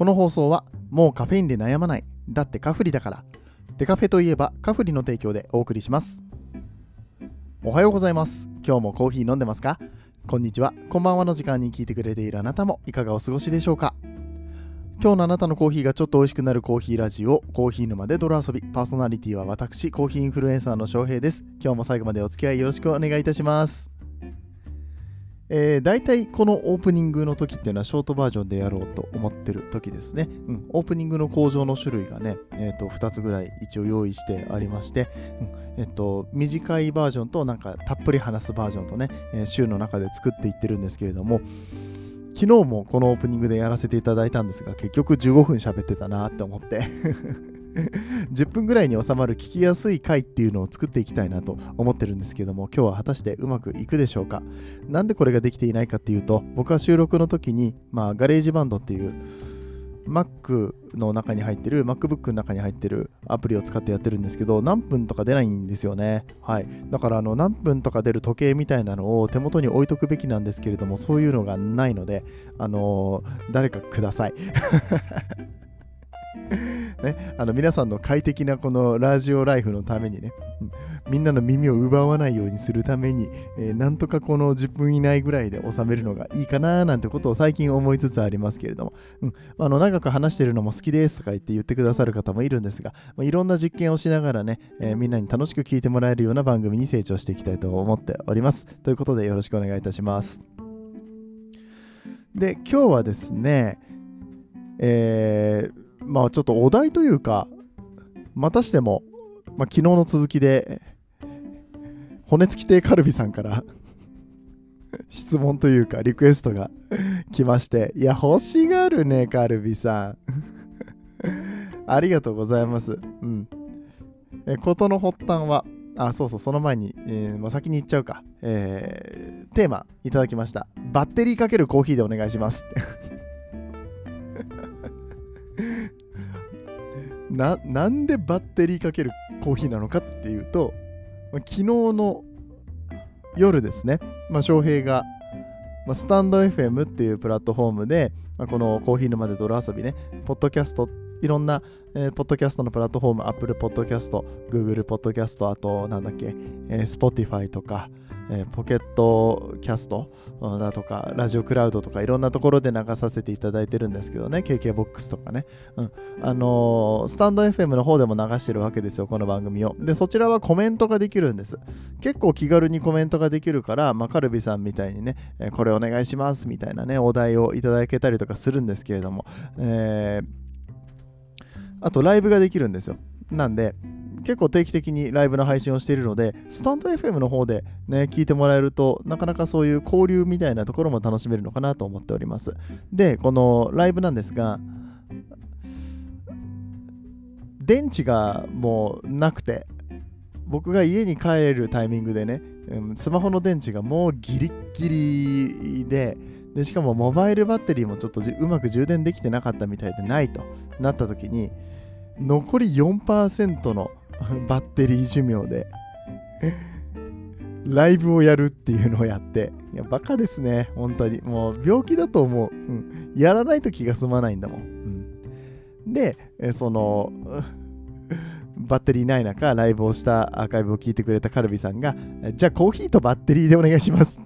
この放送はもうカフェインで悩まない。だってカフリだから。デカフェといえばカフリの提供でお送りします。おはようございます。今日もコーヒー飲んでますか？こんにちは。こんばんはの時間に聞いてくれているあなたもいかがお過ごしでしょうか？今日のあなたのコーヒーがちょっと美味しくなるコーヒーラジオコーヒー沼で泥遊び。パーソナリティは私コーヒーインフルエンサーの翔平です。今日も最後までお付き合いよろしくお願いいたします。えー、大体このオープニングの時っていうのはショートバージョンでやろうと思ってる時ですね。うん、オープニングの工場の種類がね、えー、と2つぐらい一応用意してありまして、うん。えっと、短いバージョンとなんかたっぷり話すバージョンとね、えー、週の中で作っていってるんですけれども、昨日もこのオープニングでやらせていただいたんですが、結局15分喋ってたなって思って。10分ぐらいに収まる聞きやすい回っていうのを作っていきたいなと思ってるんですけども今日は果たしてうまくいくでしょうか？なんでこれができていないかっていうと僕は収録の時に、まあ、 GarageBand っていう Mac の中に入ってる MacBook の中に入ってるアプリを使ってやってるんですけど何分とか出ないんですよね。はい。だからあの何分とか出る時計みたいなのを手元に置いとくべきなんですけれどもそういうのがないのであのー、誰かください。ね、あの皆さんの快適なこのラジオライフのためにね、みんなの耳を奪わないようにするために、えー、なんとかこの10分以内ぐらいで収めるのがいいかななんてことを最近思いつつありますけれども、うん、あの長く話してるのも好きですとか言って言ってくださる方もいるんですが、まあ、いろんな実験をしながらね、えー、みんなに楽しく聞いてもらえるような番組に成長していきたいと思っております。ということでよろしくお願いいたします。で、今日はですね、えーまあちょっとお題というか、またしても、まあ、昨日の続きで、骨付き亭カルビさんから質問というかリクエストが来まして、いや、欲しがるね、カルビさん。ありがとうございます。うん。え、ことの発端は、あ、そうそう、その前に、えー、まあ、先に言っちゃうか。えー、テーマいただきました。バッテリーかけるコーヒーでお願いします。ななんでバッテリーかけるコーヒーなのかっていうと、まあ、昨日の夜ですね、まあ、翔平が、まあ、スタンド FM っていうプラットフォームで、まあ、このコーヒー沼で泥遊びね、ポッドキャスト、いろんな、えー、ポッドキャストのプラットフォーム、Apple Podcast、Google Podcast、あと、なんだっけ、えー、Spotify とか、えー、ポケットキャストだとか、ラジオクラウドとかいろんなところで流させていただいてるんですけどね、KKBOX とかね。うん。あのー、スタンド FM の方でも流してるわけですよ、この番組を。で、そちらはコメントができるんです。結構気軽にコメントができるから、まあ、カルビさんみたいにね、えー、これお願いしますみたいなね、お題をいただけたりとかするんですけれども、えー、あとライブができるんですよ。なんで、結構定期的にライブの配信をしているので、スタンド FM の方でね、聞いてもらえると、なかなかそういう交流みたいなところも楽しめるのかなと思っております。で、このライブなんですが、電池がもうなくて、僕が家に帰るタイミングでね、スマホの電池がもうギリッギリで、でしかもモバイルバッテリーもちょっとうまく充電できてなかったみたいでないとなった時に残り4%の バッテリー寿命で ライブをやるっていうのをやって、いや、バカですね、本当に。もう病気だと思う。うん。やらないと気が済まないんだもん。うん、で、その、バッテリーない中、ライブをしたアーカイブを聞いてくれたカルビさんが、じゃあコーヒーとバッテリーでお願いします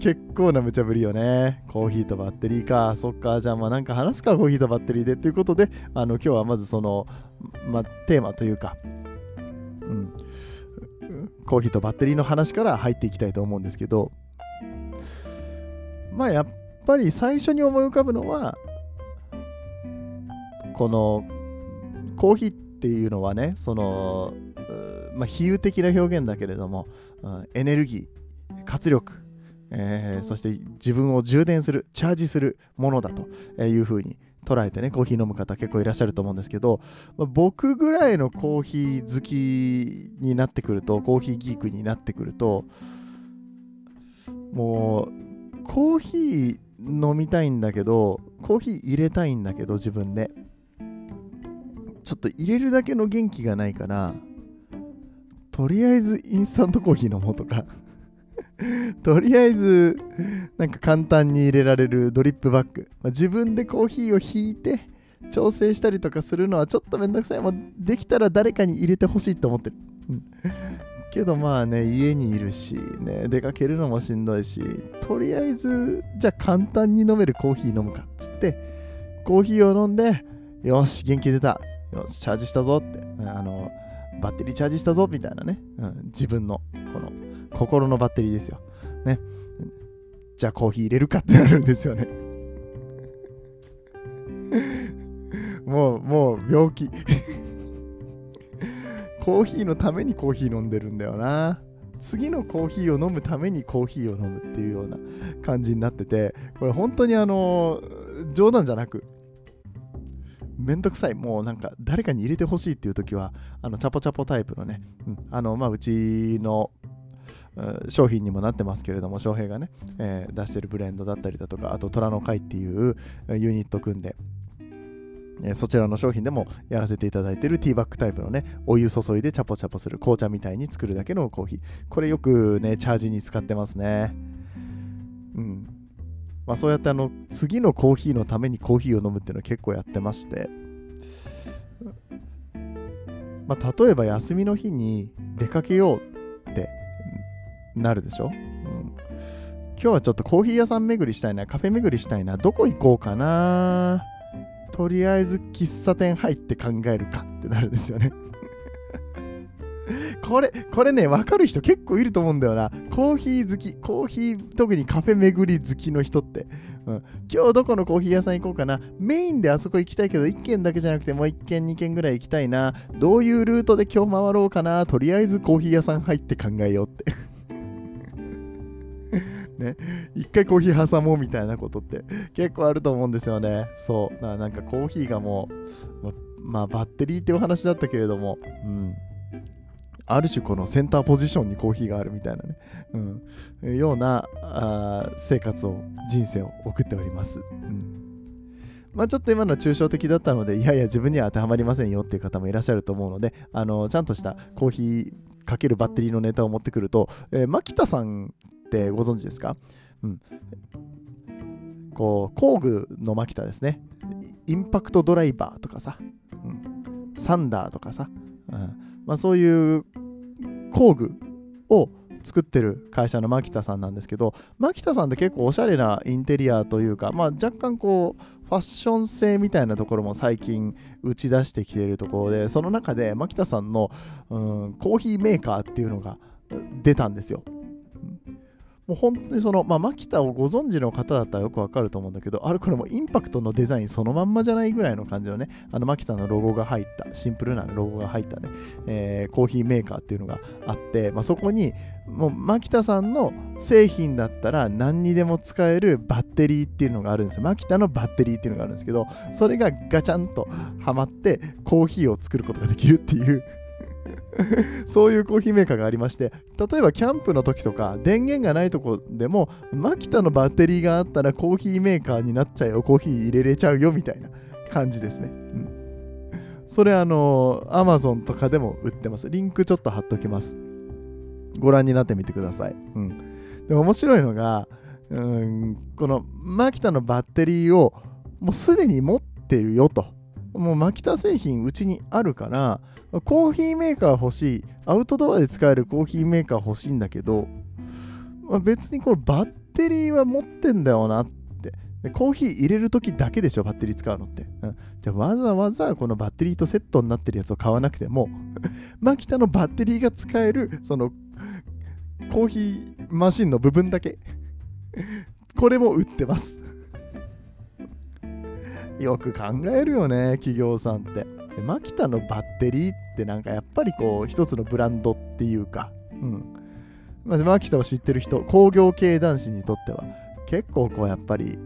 結構な無茶ぶりよね。コーヒーとバッテリーか。そっか。じゃあまあなんか話すか、コーヒーとバッテリーで。ということで、あの今日はまずその、ま、テーマというか、うん、コーヒーとバッテリーの話から入っていきたいと思うんですけど、まあやっぱり最初に思い浮かぶのは、このコーヒーっていうのはね、その、まあ、比喩的な表現だけれども、エネルギー、活力、えー、そして自分を充電する、チャージするものだというふうに捉えてね、コーヒー飲む方結構いらっしゃると思うんですけど、まあ、僕ぐらいのコーヒー好きになってくると、コーヒーギークになってくると、もう、コーヒー飲みたいんだけど、コーヒー入れたいんだけど、自分で。ちょっと入れるだけの元気がないから、とりあえずインスタントコーヒー飲もうとか とりあえずなんか簡単に入れられるドリップバッグ、まあ、自分でコーヒーをひいて調整したりとかするのはちょっとめんどくさい。もうできたら誰かに入れてほしいと思ってる、けどまあね家にいるしね出かけるのもしんどいしとりあえずじゃあ簡単に飲めるコーヒー飲むかっつってコーヒーを飲んでよし元気出た。よしチャージしたぞって。あのバッテリーチャージしたぞみたいなね、うん、自分のこの心のバッテリーですよ。ね。じゃあコーヒー入れるかってなるんですよね。もうもう病気。コーヒーのためにコーヒー飲んでるんだよな。次のコーヒーを飲むためにコーヒーを飲むっていうような感じになってて、これ本当にあの、冗談じゃなく、めんどくさい、もうなんか誰かに入れてほしいっていう時は、あの、チャポチャポタイプのね、うん、あの、まあ、うちの商品にもなってますけれども、翔平がね、えー、出してるブレンドだったりだとか、あと虎の会っていうユニット組んで、えそちらの商品でもやらせていただいてるティーバッグタイプのね、お湯注いでチャポチャポする紅茶みたいに作るだけのコーヒー。これよくね、チャージに使ってますね。うん。まあそうやってあの、次のコーヒーのためにコーヒーを飲むっていうのは結構やってまして、まあ例えば休みの日に出かけようなるでしょ、うん、今日はちょっとコーヒー屋さん巡りしたいな、カフェ巡りしたいな、どこ行こうかな？とりあえず喫茶店入って考えるかってなるんですよね これ、これね、わかる人結構いると思うんだよな。コーヒー好き、コーヒー、特にカフェ巡り好きの人って。うん、今日どこのコーヒー屋さん行こうかな？メインであそこ行きたいけど、1軒だけじゃなくてもう1軒、2軒ぐらい行きたいな。どういうルートで今日回ろうかな？とりあえずコーヒー屋さん入って考えようってね、一回コーヒー挟もうみたいなことって結構あると思うんですよね。そう。だからなんかコーヒーがもう、まあバッテリーっていう話だったけれども、うん。ある種このセンターポジションにコーヒーがあるみたいなね、うん、ようなあ生活を、人生を送っております。うんまあ、ちょっと今の抽象的だったので、いやいや、自分には当てはまりませんよっていう方もいらっしゃると思うので、あのちゃんとしたコーヒーかけるバッテリーのネタを持ってくると、えー、牧田さんってご存知ですか？うん。こう、工具のマキタですね。インパクトドライバーとかさ、うん、サンダーとかさ、うんまあ、そういう工具を作ってる会社の牧田さんなんですけど牧田さんって結構おしゃれなインテリアというか、まあ、若干こうファッション性みたいなところも最近打ち出してきているところでその中で牧田さんの、うん、コーヒーメーカーっていうのが出たんですよ。もう本当にその、まあ、マキタをご存知の方だったらよくわかると思うんだけど、あれこれもインパクトのデザインそのまんまじゃないぐらいの感じのね、あのマキタのロゴが入った、シンプルなロゴが入ったね、えー、コーヒーメーカーっていうのがあって、まあ、そこに、もうマキタさんの製品だったら何にでも使えるバッテリーっていうのがあるんですよ。マキタのバッテリーっていうのがあるんですけど、それがガチャンとはまってコーヒーを作ることができるっていう そういうコーヒーメーカーがありまして、例えばキャンプの時とか、電源がないとこでも、マキタのバッテリーがあったらコーヒーメーカーになっちゃうよ、コーヒー入れれちゃうよみたいな 感じですね。うん、それあの、Amazon とかでも売ってます。リンクちょっと貼っときます。ご覧になってみてください。うん。で面白いのが、うん、このマキタのバッテリーをもうすでに持ってるよと。もうマキタ製品うちにあるから、コーヒーメーカー欲しい、アウトドアで使えるコーヒーメーカー欲しいんだけど、まあ、別にこれバッテリーは持ってんだよなって。でコーヒー入れるときだけでしょ、バッテリー使うのって。うん、じゃわざわざこのバッテリーとセットになってるやつを買わなくても、マキタのバッテリーが使える、そのコーヒーマシンの部分だけ、これも売ってます。よく考えるよね、企業さんって。でマキタのバッテリーってなんかやっぱりこう一つのブランドっていうか、うん。まあ、マキタを知ってる人、工業系男子にとっては結構こうやっぱり、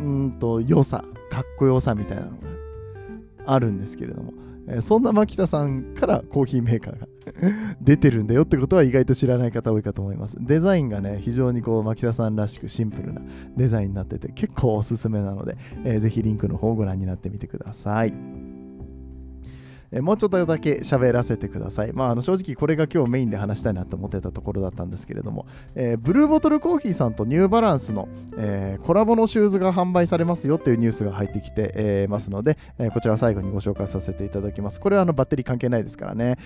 うんと良さ、かっこよさみたいなのがあるんですけれども、え、そんな牧田さんからコーヒーメーカーが 出てるんだよってことは意外と知らない方多いかと思います。デザインがね、非常にこう牧田さんらしくシンプルなデザインになってて結構おすすめなので、えー、ぜひリンクの方をご覧になってみてください。え、もうちょっとだけ喋らせてください。まあ、あの正直これが今日メインで話したいなと思ってたところだったんですけれども、えー、ブルーボトルコーヒーさんとニューバランスの、えー、コラボのシューズが販売されますよっていうニュースが入ってきて、えー、ますので、えこちら最後にご紹介させていただきます。これはあのバッテリー関係ないですからね。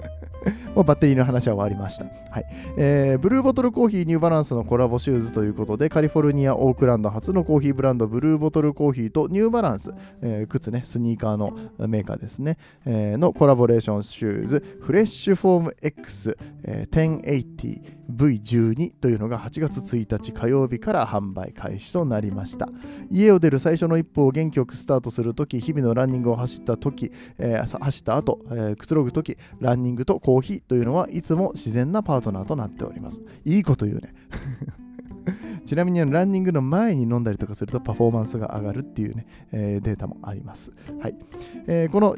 もうバッテリーの話は終わりました。はいえー、ブルーボトルコーヒーニューバランスのコラボシューズということで、カリフォルニア・オークランド発のコーヒーブランド、ブルーボトルコーヒーとニューバランス、えー、靴ね、スニーカーのメーカーですね、えー、のコラボレーションシューズ、 Fresh Foam X 1080 v12 というのが8月1日火曜日から販売開始となりました家を出る最初の一歩を元気よくスタートするとき日々のランニングを走ったとき、えー、走った後、えー、くつろぐときランニングとコーヒーというのはいつも自然なパートナーとなっておりますいいこと言うね ちなみにランニングの前に飲んだりとかするとパフォーマンスが上がるっていうね、えー、データもあります。はい。えー、この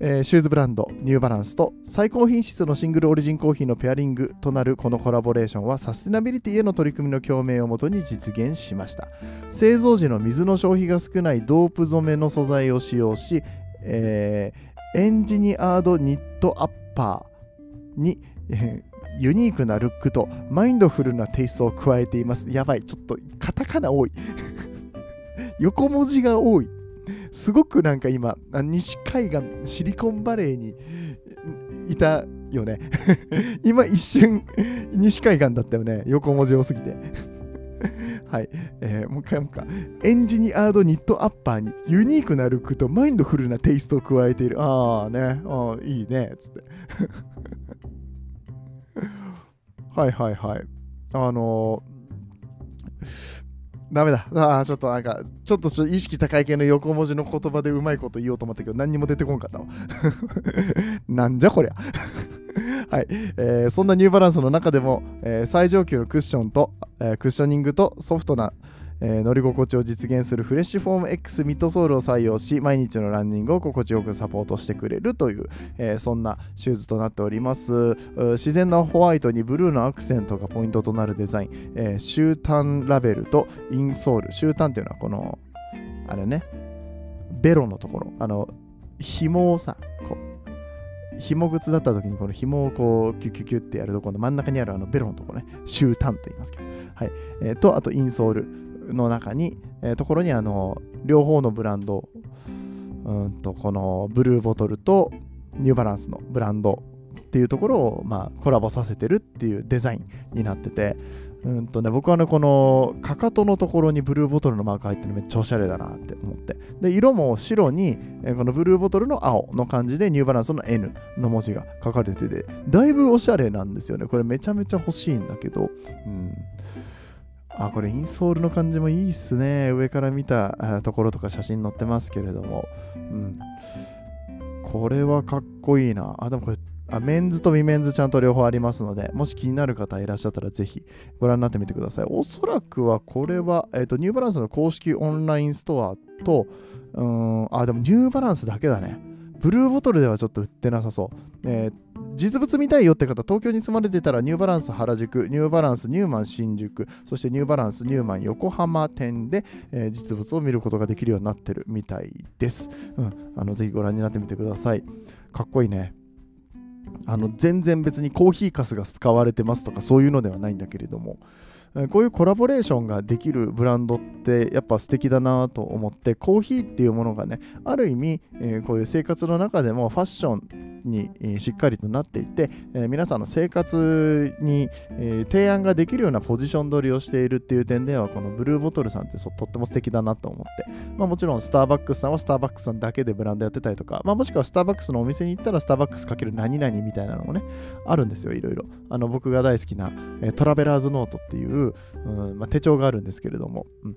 えー、シューズブランドニューバランスと最高品質のシングルオリジンコーヒーのペアリングとなるこのコラボレーションはサステナビリティへの取り組みの共鳴をもとに実現しました製造時の水の消費が少ないドープ染めの素材を使用し、えー、エンジニアードニットアッパーに、ユニークなルックとマインドフルなテイストを加えています。やばい、ちょっとカタカナ多い。横文字が多い。すごくなんか今、西海岸、シリコンバレーにいたよね。今一瞬、西海岸だったよね。横文字多すぎて。はい、えー、もう一回もう一回。エンジニアードニットアッパーにユニークなルックとマインドフルなテイストを加えている。ああね、あいいね、つって。はいはいはい。あのーダメだ。ああ、ちょっとなんか、ちょっと意識高い系の横文字の言葉でうまいこと言おうと思ったけど、何にも出てこんかったわ。なんじゃこりゃ。はい、えー、そんなニューバランスの中でも、えー、最上級のクッションと、えー、クッショニングとソフトな、えー、乗り心地を実現するフレッシュフォーム X ミッドソールを採用し毎日のランニングを心地よくサポートしてくれるという、えー、そんなシューズとなっております自然なホワイトにブルーのアクセントがポイントとなるデザイン、えー、シュータンラベルとインソールシュータンっていうのはこのあれねベロのところあの紐をさこう紐靴だった時にこの紐をこうキュキュキュってやるところの真ん中にあるあのベロのところね、シュータンと言いますけど、はい。えー、と、あとインソール。の中に、えー、ところにあの両方のブランドうんとこのブルーボトルとニューバランスのブランドっていうところを、まあ、コラボさせてるっていうデザインになっててうんとね、僕はね、このかかとのところにブルーボトルのマーク入ってるのめっちゃおしゃれだなって思って。で、色も白に、えこのブルーボトルの青の感じでニューバランスの N の文字が書かれてて、だいぶおしゃれなんですよね。これめちゃめちゃ欲しいんだけど、うん。あ、これインソールの感じもいいっすね。上から見たところとか写真載ってますけれども。うん。これはかっこいいな。あ、でもこれ、あメンズと未メンズちゃんと両方ありますので、もし気になる方いらっしゃったらぜひご覧になってみてください。おそらくはこれは、えっ、ー、と、ニューバランスの公式オンラインストアと、うん、あ、でもニューバランスだけだね。ブルーボトルではちょっと売ってなさそう。えー、実物見たいよって方、東京に住まれてたらニューバランス原宿、ニューバランスニューマン新宿、そしてニューバランスニューマン横浜店で、えー、実物を見ることができるようになってるみたいです。うん、あのぜひご覧になってみてください。かっこいいね。あの全然別にコーヒーかすが使われてますとかそういうのではないんだけれども、こういうコラボレーションができるブランドってやっぱ素敵だなと思ってコーヒーっていうものがねある意味、え、こういう生活の中でもファッションに、しっかりとなっていて、え、皆さんの生活に、え提案ができるようなポジション取りをしているっていう点ではこのブルーボトルさんってとっても素敵だなと思って、まあ、もちろんスターバックスさんはスターバックスさんだけでブランドやってたりとか、まあ、もしくはスターバックスのお店に行ったらスターバックスかける何々みたいなのもねあるんですよいろいろ。あの僕が大好きな、えトラベラーズノートっていう、うんまあ、手帳があるんですけれども、うん、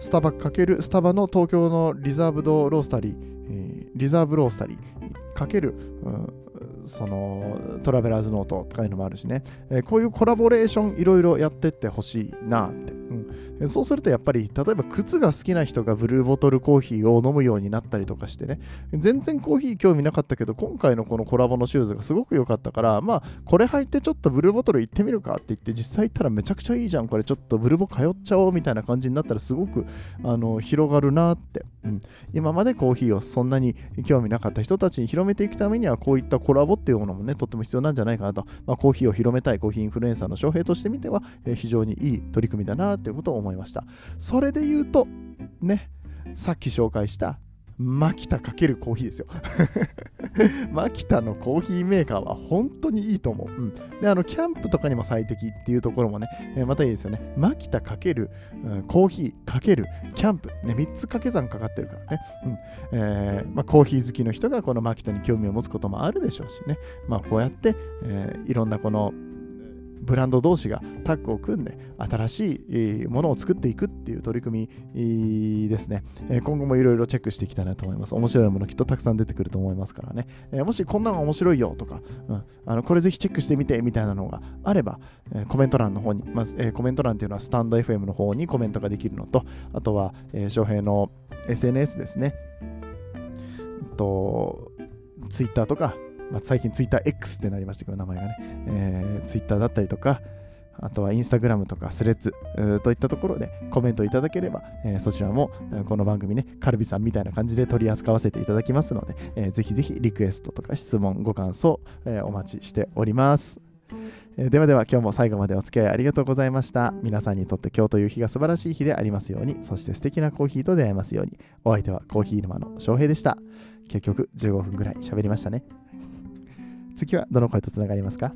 スタバかけるスタバの東京のリザーブドロースタリー、えー、リザーブロースタリーかける、うん、そのトラベラーズノートとかいうのもあるしね、えー、こういうコラボレーションいろいろやってってほしいなって、うん、そうするとやっぱり例えば靴が好きな人がブルーボトルコーヒーを飲むようになったりとかしてね。全然コーヒー興味なかったけど今回のこのコラボのシューズがすごく良かったからまあこれ履いてちょっとブルーボトル行ってみるかって言って実際行ったらめちゃくちゃいいじゃん。これちょっとブルボ通っちゃおうみたいな感じになったらすごくあの広がるなって。うん、今までコーヒーをそんなに興味なかった人たちに広めていくためにはこういったコラボっていうものもねとっても必要なんじゃないかなと、まあ、コーヒーを広めたいコーヒーインフルエンサーの翔平としてみては、えー、非常にいい取り組みだなということを思いました。それで言うとねさっき紹介したマキタかけるコーヒーですよ。マキタのコーヒーメーカーは本当にいいと思う。うん、で、あの、キャンプとかにも最適っていうところもね、えー、またいいですよね。マキタかける、うん、コーヒーかけるキャンプ、ね、3つ掛け算かかってるからね。うんえーまあ、コーヒー好きの人がこのマキタに興味を持つこともあるでしょうしね。まあ、こうやって、えー、いろんなこのブランド同士がタッグを組んで新しいものを作っていくっていう取り組みですね。今後もいろいろチェックしていきたいなと思います。面白いものきっとたくさん出てくると思いますからね。もしこんなの面白いよとか、うん、あのこれぜひチェックしてみてみたいなのがあれば、コメント欄の方に、まず、コメント欄っていうのはスタンド FM の方にコメントができるのと、あとは、翔平の SNS ですね。と、Twitter とかまあ、最近 TwitterX ってなりましたけど、名前がね、えー、Twitter だったりとか、あとはインスタグラムとかスレッズといったところでコメントいただければ、えー、そちらもこの番組ね、カルビさんみたいな感じで取り扱わせていただきますので、えー、ぜひぜひリクエストとか質問、ご感想、えー、お待ちしております。えー、ではでは今日も最後までお付き合いありがとうございました。皆さんにとって今日という日が素晴らしい日でありますように、そして素敵なコーヒーと出会えますように。お相手はコーヒー沼の翔平でした。結局15分ぐらい喋りましたね。次はどの声とつながりますか？